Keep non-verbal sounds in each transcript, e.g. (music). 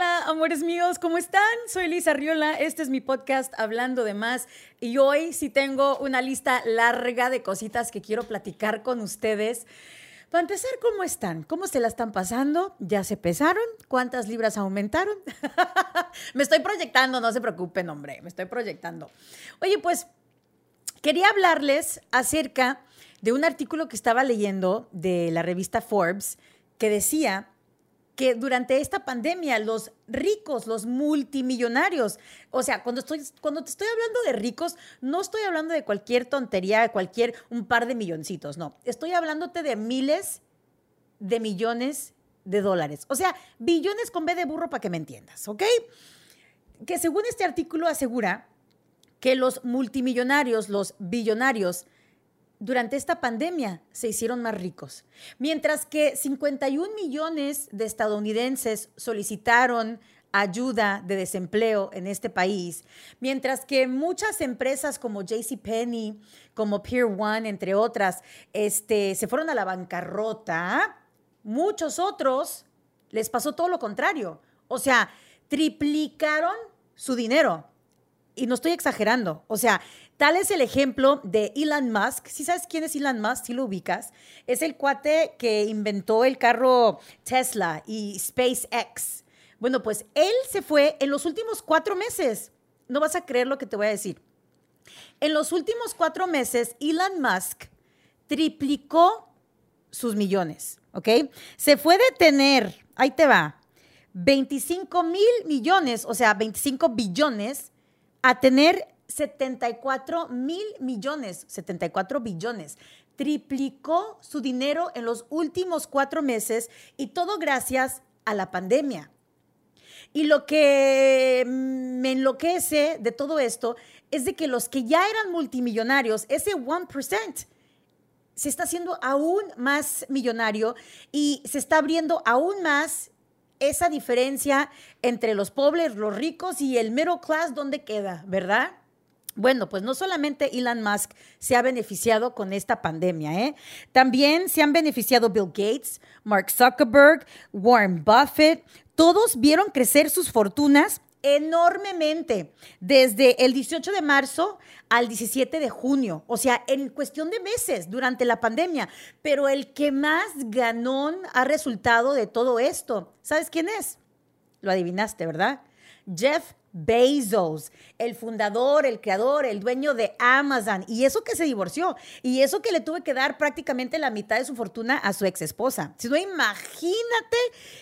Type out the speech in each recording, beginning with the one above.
amores míos, ¿cómo están? Soy Lisa Riola, este es mi podcast Hablando de Más y hoy sí tengo una lista larga de cositas que quiero platicar con ustedes. Para empezar, ¿cómo están? ¿Cómo se la están pasando? ¿Ya se pesaron? ¿Cuántas libras aumentaron? (laughs) me estoy proyectando, no se preocupen, hombre, me estoy proyectando. Oye, pues quería hablarles acerca de un artículo que estaba leyendo de la revista Forbes que decía que durante esta pandemia los ricos, los multimillonarios, o sea, cuando, estoy, cuando te estoy hablando de ricos, no estoy hablando de cualquier tontería, de cualquier un par de milloncitos, no, estoy hablándote de miles de millones de dólares, o sea, billones con B de burro para que me entiendas, ¿ok? Que según este artículo asegura que los multimillonarios, los billonarios, durante esta pandemia se hicieron más ricos. Mientras que 51 millones de estadounidenses solicitaron ayuda de desempleo en este país, mientras que muchas empresas como JCPenney, como Pier One, entre otras, este, se fueron a la bancarrota, muchos otros les pasó todo lo contrario. O sea, triplicaron su dinero. Y no estoy exagerando. O sea, Tal es el ejemplo de Elon Musk. Si sabes quién es Elon Musk, si lo ubicas, es el cuate que inventó el carro Tesla y SpaceX. Bueno, pues él se fue en los últimos cuatro meses. No vas a creer lo que te voy a decir. En los últimos cuatro meses, Elon Musk triplicó sus millones, ¿ok? Se fue de tener, ahí te va, 25 mil millones, o sea, 25 billones, a tener 74 mil millones, 74 billones. Triplicó su dinero en los últimos cuatro meses y todo gracias a la pandemia. Y lo que me enloquece de todo esto es de que los que ya eran multimillonarios, ese 1%, se está haciendo aún más millonario y se está abriendo aún más esa diferencia entre los pobres, los ricos y el middle class, ¿dónde queda? ¿Verdad? Bueno, pues no solamente Elon Musk se ha beneficiado con esta pandemia, ¿eh? también se han beneficiado Bill Gates, Mark Zuckerberg, Warren Buffett, todos vieron crecer sus fortunas enormemente desde el 18 de marzo al 17 de junio, o sea, en cuestión de meses durante la pandemia. Pero el que más ganón ha resultado de todo esto, ¿sabes quién es? Lo adivinaste, ¿verdad? Jeff Bezos, el fundador, el creador, el dueño de Amazon, y eso que se divorció, y eso que le tuve que dar prácticamente la mitad de su fortuna a su ex esposa. Si no, imagínate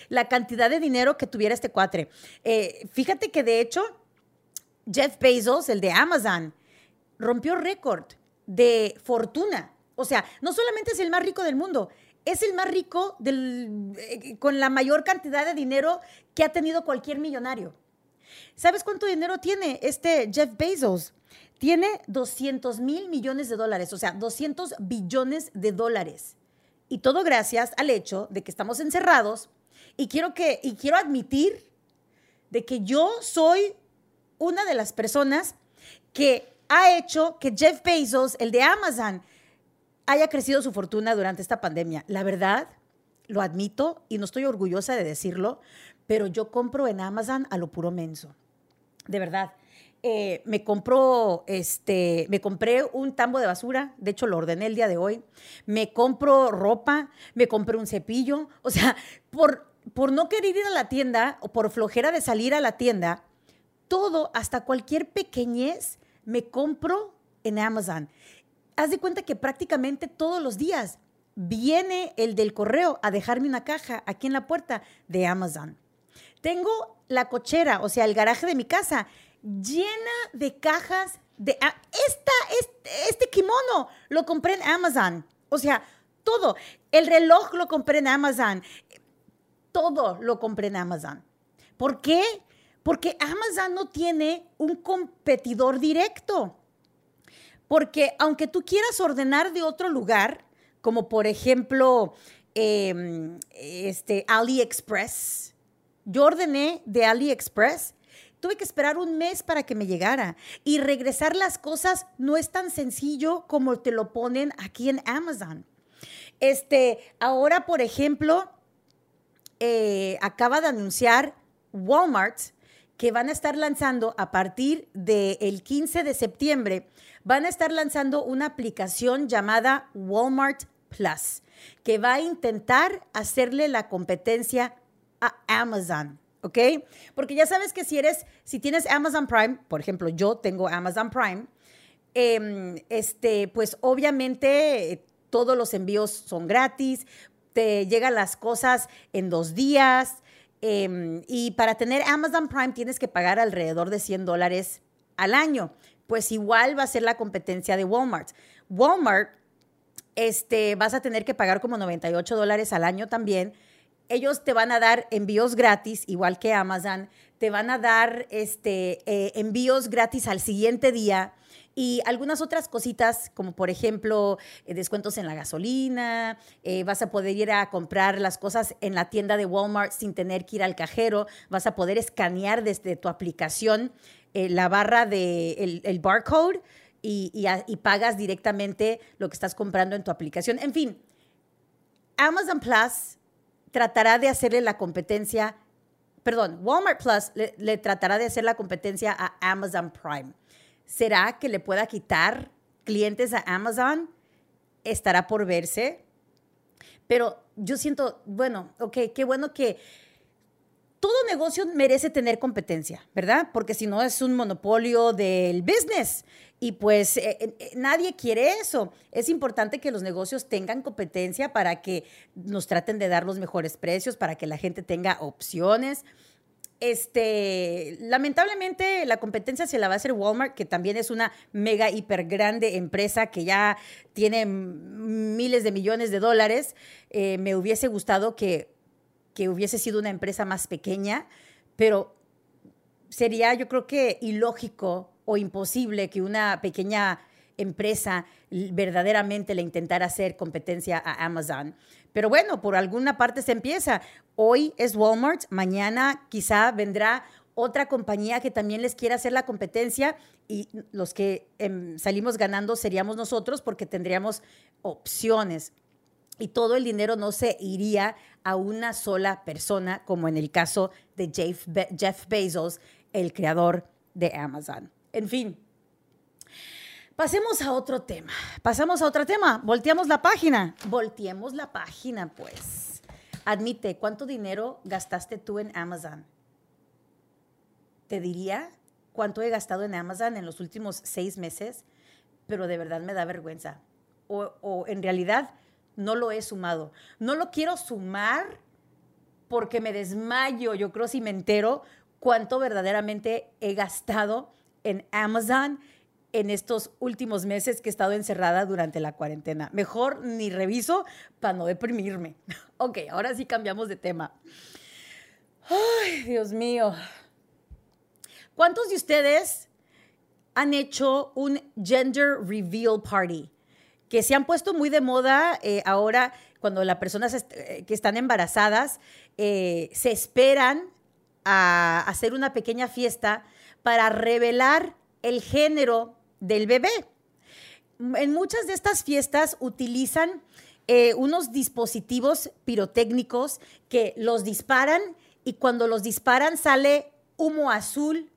la cantidad de dinero que tuviera este cuatre. Eh, fíjate que de hecho, Jeff Bezos, el de Amazon, rompió récord de fortuna. O sea, no solamente es el más rico del mundo, es el más rico del, eh, con la mayor cantidad de dinero que ha tenido cualquier millonario. ¿Sabes cuánto dinero tiene este Jeff Bezos? Tiene 200 mil millones de dólares, o sea, 200 billones de dólares. Y todo gracias al hecho de que estamos encerrados y quiero, que, y quiero admitir de que yo soy una de las personas que ha hecho que Jeff Bezos, el de Amazon, haya crecido su fortuna durante esta pandemia. La verdad, lo admito y no estoy orgullosa de decirlo, pero yo compro en Amazon a lo puro menso. De verdad. Eh, me compró, este, me compré un tambo de basura, de hecho lo ordené el día de hoy, me compro ropa, me compré un cepillo, o sea, por, por no querer ir a la tienda o por flojera de salir a la tienda, todo, hasta cualquier pequeñez, me compro en Amazon. Haz de cuenta que prácticamente todos los días viene el del correo a dejarme una caja aquí en la puerta de Amazon. Tengo la cochera, o sea, el garaje de mi casa, llena de cajas de... Ah, esta, este, kimono lo compré en Amazon. O sea, todo. El reloj lo compré en Amazon. Todo lo compré en Amazon. ¿Por qué? Porque Amazon no tiene un competidor directo. Porque aunque tú quieras ordenar de otro lugar, como por ejemplo em, este, AliExpress, yo ordené de AliExpress. Tuve que esperar un mes para que me llegara. Y regresar las cosas no es tan sencillo como te lo ponen aquí en Amazon. Este, ahora, por ejemplo, eh, acaba de anunciar Walmart, que van a estar lanzando a partir del 15 de septiembre, van a estar lanzando una aplicación llamada Walmart Plus, que va a intentar hacerle la competencia a Amazon. ¿Ok? Porque ya sabes que si eres, si tienes Amazon Prime, por ejemplo, yo tengo Amazon Prime, em, este, pues obviamente eh, todos los envíos son gratis, te llegan las cosas en dos días, Em, y para tener Amazon Prime tienes que pagar alrededor de 100 dólares al año. Pues igual va a ser la competencia de Walmart. Walmart, este, vas a tener que pagar como 98 dólares al año también. Ellos te van a dar envíos gratis, igual que Amazon. Te van a dar este, eh, envíos gratis al siguiente día y algunas otras cositas, como por ejemplo eh, descuentos en la gasolina, eh, vas a poder ir a comprar las cosas en la tienda de Walmart sin tener que ir al cajero, vas a poder escanear desde tu aplicación la barra de el, barcode y pagas directamente lo que estás comprando en tu aplicación. En fin, Amazon Plus tratará de hacerle la competencia, perdón, Walmart Plus le, tratará de hacer la competencia a Amazon Prime. ¿Será que le pueda quitar clientes a Amazon? Estará por verse. Pero yo siento, bueno, ok, qué bueno que todo negocio merece tener competencia, ¿verdad? Porque si no es un monopolio del business. Y pues eh, eh, eh, nadie quiere eso. Es importante que los negocios tengan competencia para que nos traten de dar los mejores precios, para que la gente tenga opciones. Este, lamentablemente la competencia se la va a hacer Walmart, que también es una mega hiper grande empresa que ya tiene miles de millones de dólares. Me hubiese gustado que, que hubiese sido una empresa más pequeña, pero sería yo creo que ilógico o imposible que una pequeña empresa verdaderamente le intentara hacer competencia a Amazon. Pero bueno, por alguna parte se empieza. Hoy es Walmart, mañana quizá vendrá otra compañía que también les quiera hacer la competencia y los que em, salimos ganando seríamos nosotros porque tendríamos opciones y todo el dinero no se iría a una sola persona, como en el caso de Jeff, Bezos, el creador de Amazon. En fin, Pasemos a otro tema. Pasamos a otro tema. Volteamos la página. Volteemos la página, pues. Admite, ¿cuánto dinero gastaste tú en Amazon? Te diría cuánto he gastado en Amazon en los últimos seis meses, pero de verdad me da vergüenza. O en realidad no lo he sumado. No lo quiero sumar porque me desmayo, yo creo, si me entero cuánto verdaderamente he gastado en Amazon en estos últimos meses que he estado encerrada durante la cuarentena. Mejor ni reviso para no deprimirme. (laughs) ok, ahora sí cambiamos de tema. Ay, Dios mío. ¿Cuántos de ustedes han hecho un gender reveal party? Que se han puesto muy de moda eh, ahora cuando las personas eh, que están embarazadas eh, se esperan a hacer una pequeña fiesta para revelar el género del bebé. En muchas de estas fiestas utilizan unos dispositivos pirotécnicos que los disparan y cuando los disparan sale humo azul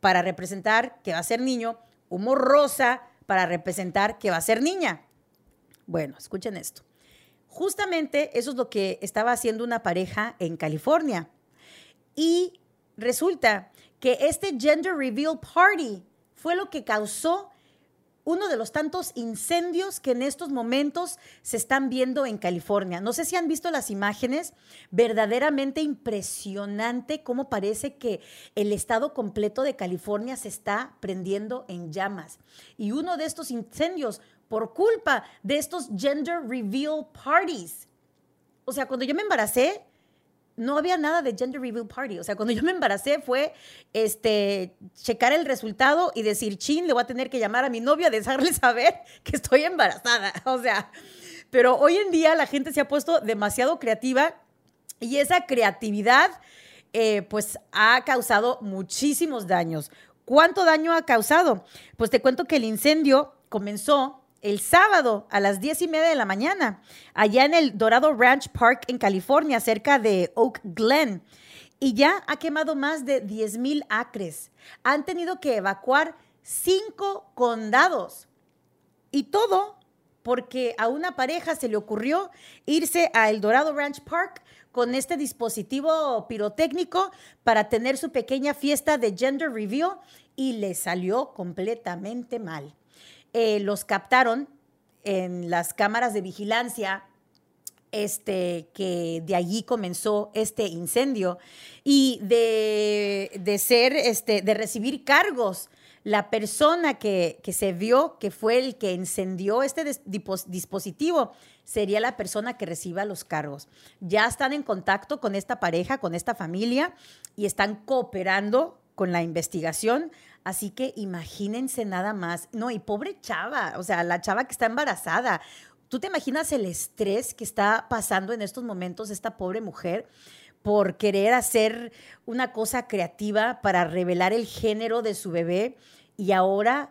para representar que va a ser niño, humo rosa para representar que va a ser niña. Bueno, escuchen esto. Justamente eso es lo que estaba haciendo una pareja en California. Y resulta que este Gender Reveal Party fue lo que causó uno de los tantos incendios que en estos momentos se están viendo en California. No sé si han visto las imágenes, verdaderamente impresionante cómo parece que el estado completo de California se está prendiendo en llamas. Y uno de estos incendios por culpa de estos gender reveal parties. O sea, cuando yo me embaracé, no había nada de gender reveal party. O sea, cuando yo me embaracé fue este, checar el resultado y decir, chin, le voy a tener que llamar a mi novio a dejarle saber (laughs) que estoy embarazada. (laughs) O sea, pero hoy en día la gente se ha puesto demasiado creativa y esa creatividad eh, pues ha causado muchísimos daños. ¿Cuánto daño ha causado? Pues te cuento que el incendio comenzó el sábado a las diez y media de la mañana, allá en el Dorado Ranch Park en California, cerca de Oak Glen. y ya ha quemado más de 10 mil acres. Han tenido que evacuar cinco condados. Y todo porque a una pareja se le ocurrió irse a El Dorado Ranch Park con este dispositivo pirotécnico para tener su pequeña fiesta de gender reveal y le salió completamente mal. Eh, los captaron en las cámaras de vigilancia este, que de allí comenzó este incendio y de, de ser, este, de recibir cargos la persona que, se vio que fue el que encendió este dispositivo sería la persona que reciba los cargos. Ya están en contacto con esta pareja, con esta familia y están cooperando con la investigación. Así que imagínense nada más. No, y pobre chava, o sea, la chava que está embarazada. ¿Tú te imaginas el estrés que está pasando en estos momentos esta pobre mujer? por querer hacer una cosa creativa para revelar el género de su bebé y ahora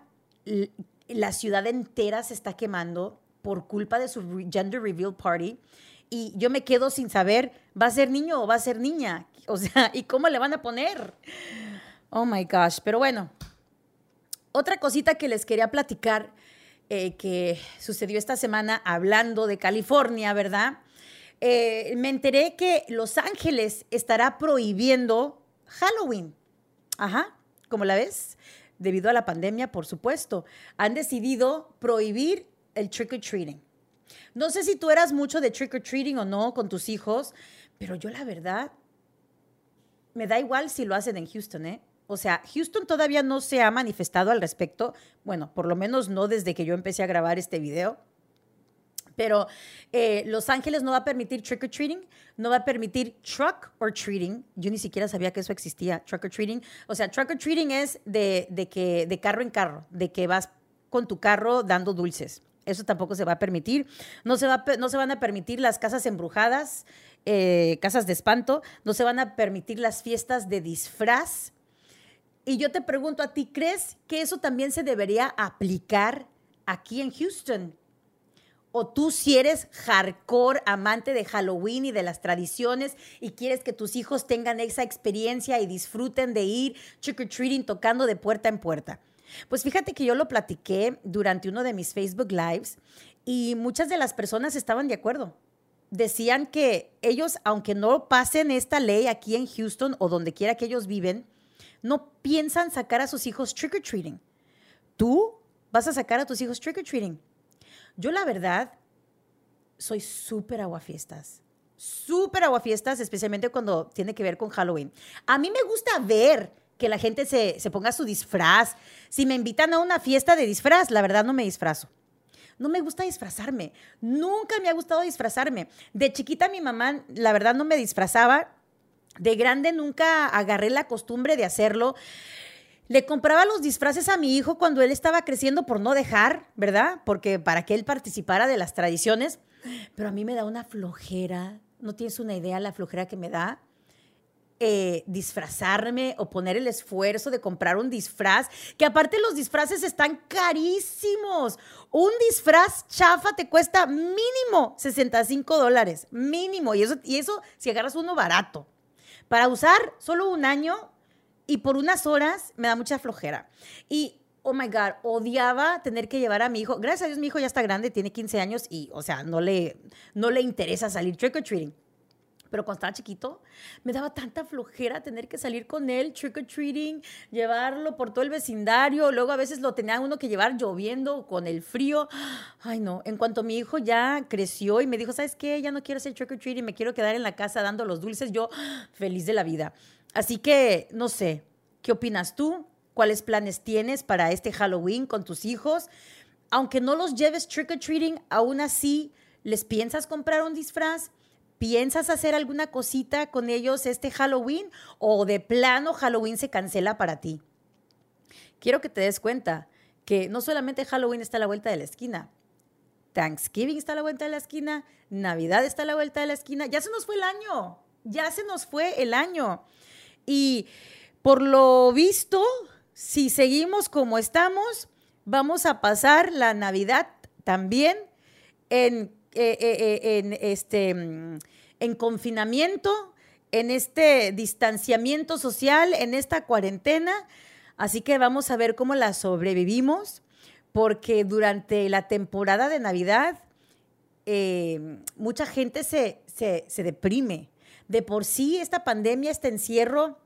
la ciudad entera se está quemando por culpa de su gender reveal party y yo me quedo sin saber, ¿va a ser niño o va a ser niña? O sea, (laughs) ¿y cómo le van a poner? Oh my gosh, pero bueno, otra cosita que les quería platicar eh, que sucedió esta semana hablando de California, ¿verdad? Eh, me enteré que Los Ángeles estará prohibiendo Halloween. Ajá, ¿cómo la ves? debido a la pandemia, por supuesto, han decidido prohibir el trick or treating. No sé si tú eras mucho de trick or treating o no con tus hijos, pero yo la verdad me da igual si lo hacen en Houston, ¿eh? O sea, Houston todavía no se ha manifestado al respecto, bueno, por lo menos no desde que yo empecé a grabar este video pero eh, Los Ángeles no va a permitir trick or treating, no va a permitir truck or treating. Yo ni siquiera sabía que eso existía, truck or treating. O sea, truck or treating es de, que, de carro en carro, de que vas con tu carro dando dulces. Eso tampoco se va a permitir. No se, va, no se van a permitir las casas embrujadas, eh, casas de espanto. No se van a permitir las fiestas de disfraz. Y yo te pregunto a ti, ¿crees que eso también se debería aplicar aquí en Houston? o tú si eres hardcore amante de Halloween y de las tradiciones y quieres que tus hijos tengan esa experiencia y disfruten de ir trick or treating tocando de puerta en puerta. Pues fíjate que yo lo platiqué durante uno de mis Facebook Lives y muchas de las personas estaban de acuerdo. Decían que ellos, aunque no pasen esta ley aquí en Houston o donde quiera que ellos viven, no piensan sacar a sus hijos trick or treating. Tú vas a sacar a tus hijos trick or treating yo la verdad soy súper aguafiestas. Súper aguafiestas, especialmente cuando tiene que ver con Halloween. A mí me gusta ver que la gente se, se ponga su disfraz. Si me invitan a una fiesta de disfraz, la verdad no me disfrazo. No me gusta disfrazarme. Nunca me ha gustado disfrazarme. De chiquita mi mamá, la verdad, no me disfrazaba. De grande nunca agarré la costumbre de hacerlo. Le compraba los disfraces a mi hijo cuando él estaba creciendo por no dejar, ¿verdad? Porque para que él participara de las tradiciones. Pero a mí me da una flojera, no tienes una idea la flojera que me da. Eh, disfrazarme o poner el esfuerzo de comprar un disfraz, que aparte los disfraces están carísimos. Un disfraz chafa te cuesta mínimo 65 dólares, mínimo. Y eso, y eso si agarras uno barato. Para usar solo un año, y por unas horas me da mucha flojera. Y, oh my God, odiaba tener que llevar a mi hijo. Gracias a Dios, mi hijo ya está grande, tiene 15 años y, o sea, no le, no le interesa salir trick or treating. Pero cuando estaba chiquito, me daba tanta flojera tener que salir con él, trick or treating, llevarlo por todo el vecindario. Luego a veces lo tenía uno que llevar lloviendo, con el frío. Ay, no. En cuanto mi hijo ya creció y me dijo, ¿sabes qué? Ya no quiero hacer trick or treating, me quiero quedar en la casa dando los dulces. Yo, feliz de la vida. Así que, no sé, ¿qué opinas tú? ¿Cuáles planes tienes para este Halloween con tus hijos? Aunque no los lleves trick or treating, aún así, ¿les piensas comprar un disfraz? ¿Piensas hacer alguna cosita con ellos este Halloween o de plano Halloween se cancela para ti? Quiero que te des cuenta que no solamente Halloween está a la vuelta de la esquina, Thanksgiving está a la vuelta de la esquina, Navidad está a la vuelta de la esquina, ya se nos fue el año, ya se nos fue el año. Y por lo visto, si seguimos como estamos, vamos a pasar la Navidad también en, eh, eh, eh, en, este, en confinamiento en este distanciamiento social, en esta cuarentena. Así que vamos a ver cómo la sobrevivimos, porque durante la temporada de Navidad mucha gente se, se deprime. De por sí, esta pandemia, este encierro,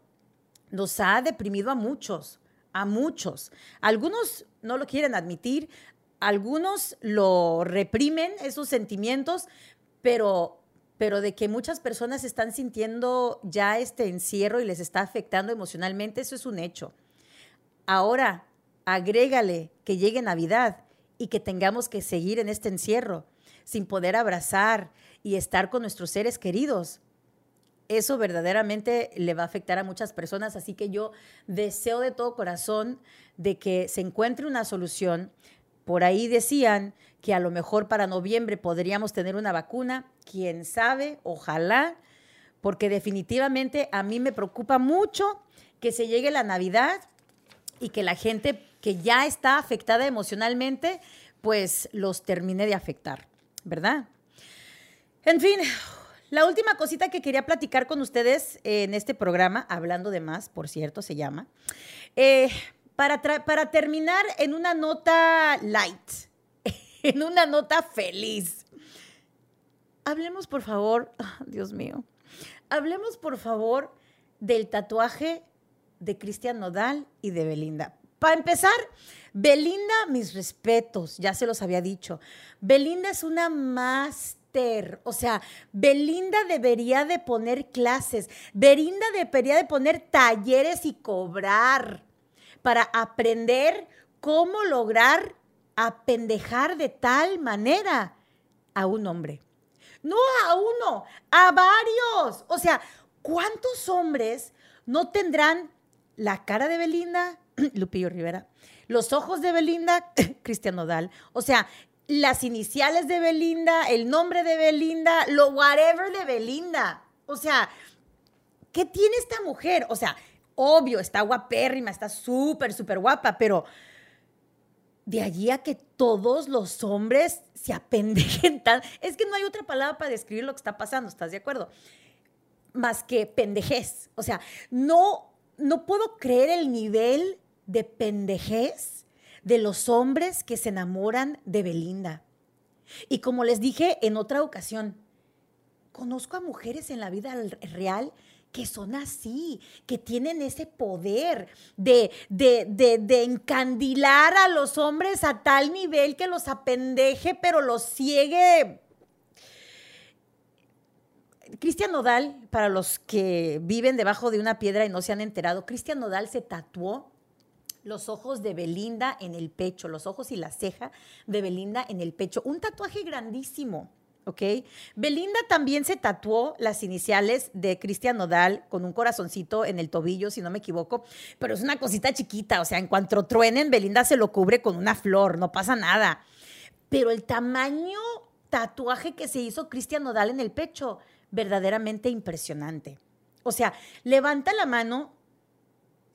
nos ha deprimido a muchos, a muchos. Algunos no lo quieren admitir, algunos lo reprimen, esos sentimientos, pero, pero de que muchas personas están sintiendo ya este encierro y les está afectando emocionalmente, eso es un hecho. Ahora, agrégale que llegue Navidad y que tengamos que seguir en este encierro sin poder abrazar y estar con nuestros seres queridos eso verdaderamente le va a afectar a muchas personas, así que yo deseo de todo corazón de que se encuentre una solución. Por ahí decían que a lo mejor para noviembre podríamos tener una vacuna, quién sabe, ojalá, porque definitivamente a mí me preocupa mucho que se llegue la Navidad y que la gente que ya está afectada emocionalmente, pues los termine de afectar, ¿verdad? En fin, la última cosita que quería platicar con ustedes en este programa, hablando de más, por cierto, se llama, eh, para, para terminar en una nota light, (laughs) en una nota feliz. Hablemos, por favor, (laughs) Dios mío, hablemos, por favor, del tatuaje de Cristian Nodal y de Belinda. Para empezar, Belinda, mis respetos, ya se los había dicho. Belinda es una más o sea, Belinda debería de poner clases, Belinda debería de poner talleres y cobrar para aprender cómo lograr apendejar de tal manera a un hombre. No a uno, a varios. O sea, ¿cuántos hombres no tendrán la cara de Belinda, (clears throat) Lupillo Rivera, los ojos de Belinda, (clears throat) Cristian Nodal? O sea, las iniciales de Belinda, el nombre de Belinda, lo whatever de Belinda. O sea, ¿qué tiene esta mujer? O sea, obvio, está guapérrima, está súper, súper guapa, pero de allí a que todos los hombres se apendejen (laughs) tan... Es que no hay otra palabra para describir lo que está pasando, ¿estás de acuerdo? Más que pendejez. O sea, no, no puedo creer el nivel de pendejez de los hombres que se enamoran de Belinda. Y como les dije en otra ocasión, conozco a mujeres en la vida real que son así, que tienen ese poder de, de, de, encandilar a los hombres a tal nivel que los apendeje, pero los ciegue. Cristian Nodal, para los que viven debajo de una piedra y no se han enterado, Cristian Nodal se tatuó los ojos de Belinda en el pecho, los ojos y la ceja de Belinda en el pecho. Un tatuaje grandísimo. ¿Ok? Belinda también se tatuó las iniciales de Cristian Nodal con un corazoncito en el tobillo, si no me equivoco, pero es una cosita chiquita, o sea, en cuanto truenen, Belinda se lo cubre con una flor, no pasa nada. Pero el tamaño tatuaje que se hizo Cristian Nodal en el pecho, verdaderamente impresionante. O sea, levanta la mano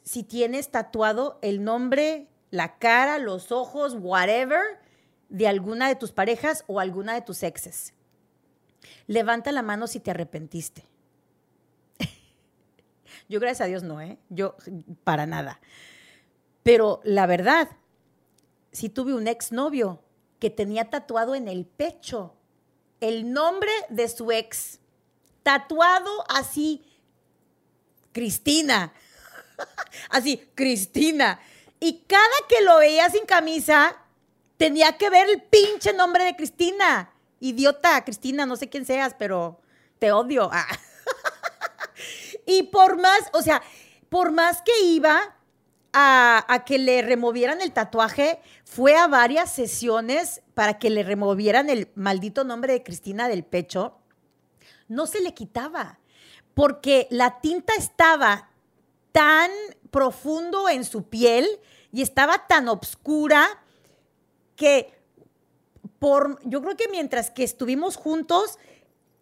si tienes tatuado el nombre, la cara, los ojos, whatever, de alguna de tus parejas o alguna de tus exes. Levanta la mano si te arrepentiste. (laughs) Yo gracias a Dios no, ¿eh? Yo para nada. Pero la verdad, si tuve un exnovio que tenía tatuado en el pecho el nombre de su ex, tatuado así, Cristina, (laughs) Así, Cristina. Y cada que lo veía sin camisa, tenía que ver el pinche nombre de Cristina. Idiota, Cristina, no sé quién seas, pero te odio. Ah. (laughs) y por más, o sea, por más que iba a, que le removieran el tatuaje, fue a varias sesiones para que le removieran el maldito nombre de Cristina del pecho. No se le quitaba, porque la tinta estaba tan profundo en su piel y estaba tan oscura que yo creo que mientras que estuvimos juntos,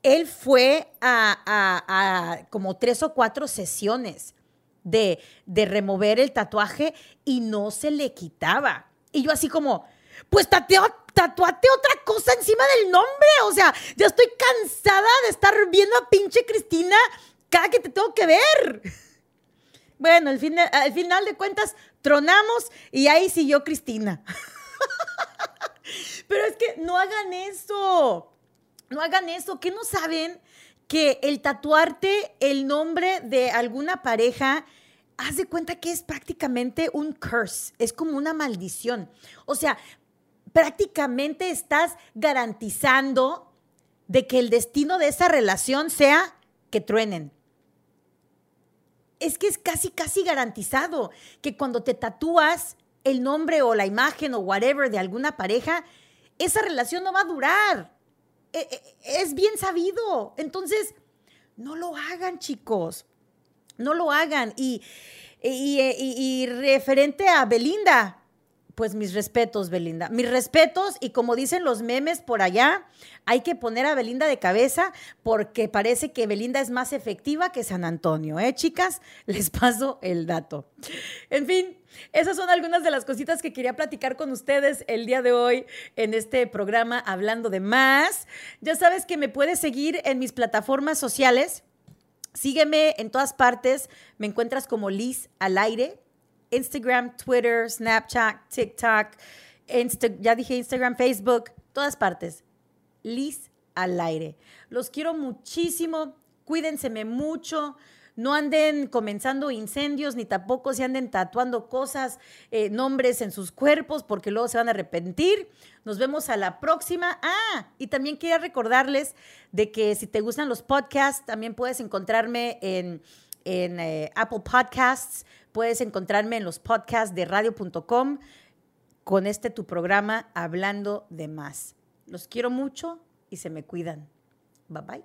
él fue a, como tres o cuatro sesiones de, de, remover el tatuaje y no se le quitaba. Y yo así como, pues tateo, tatuate otra cosa encima del nombre. O sea, ya estoy cansada de estar viendo a pinche Cristina cada que te tengo que ver. Bueno, al, al final de cuentas, tronamos y ahí siguió Cristina. (laughs) Pero es que no hagan eso. No hagan eso. ¿Qué no saben que el tatuarte el nombre de alguna pareja, haz de cuenta que es prácticamente un curse, es como una maldición. O sea, prácticamente estás garantizando de que el destino de esa relación sea que truenen. Es que es casi, casi garantizado que cuando te tatúas el nombre o la imagen o whatever de alguna pareja, esa relación no va a durar. E, e, es bien sabido. Entonces, no lo hagan, chicos. No lo hagan. Y, y, referente a Belinda, pues mis respetos, Belinda. Mis respetos y como dicen los memes por allá, hay que poner a Belinda de cabeza porque parece que Belinda es más efectiva que San Antonio, ¿eh, chicas? (laughs) Les paso el dato. En fin, esas son algunas de las cositas que quería platicar con ustedes el día de hoy en este programa Hablando de Más. Ya sabes que me puedes seguir en mis plataformas sociales. Sígueme en todas partes. Me encuentras como Liz al aire. Instagram, Twitter, Snapchat, TikTok, ya dije Instagram, Facebook, todas partes. Liz al aire. Los quiero muchísimo. Cuídense mucho no anden comenzando incendios, ni tampoco se anden tatuando cosas, eh, nombres en sus cuerpos, porque luego se van a arrepentir. Nos vemos a la próxima. Ah, y también quería recordarles de que si te gustan los podcasts, también puedes encontrarme en, eh, Apple Podcasts, puedes encontrarme en los podcasts de radio.com con este tu programa Hablando de Más. Los quiero mucho y se me cuidan. Bye bye.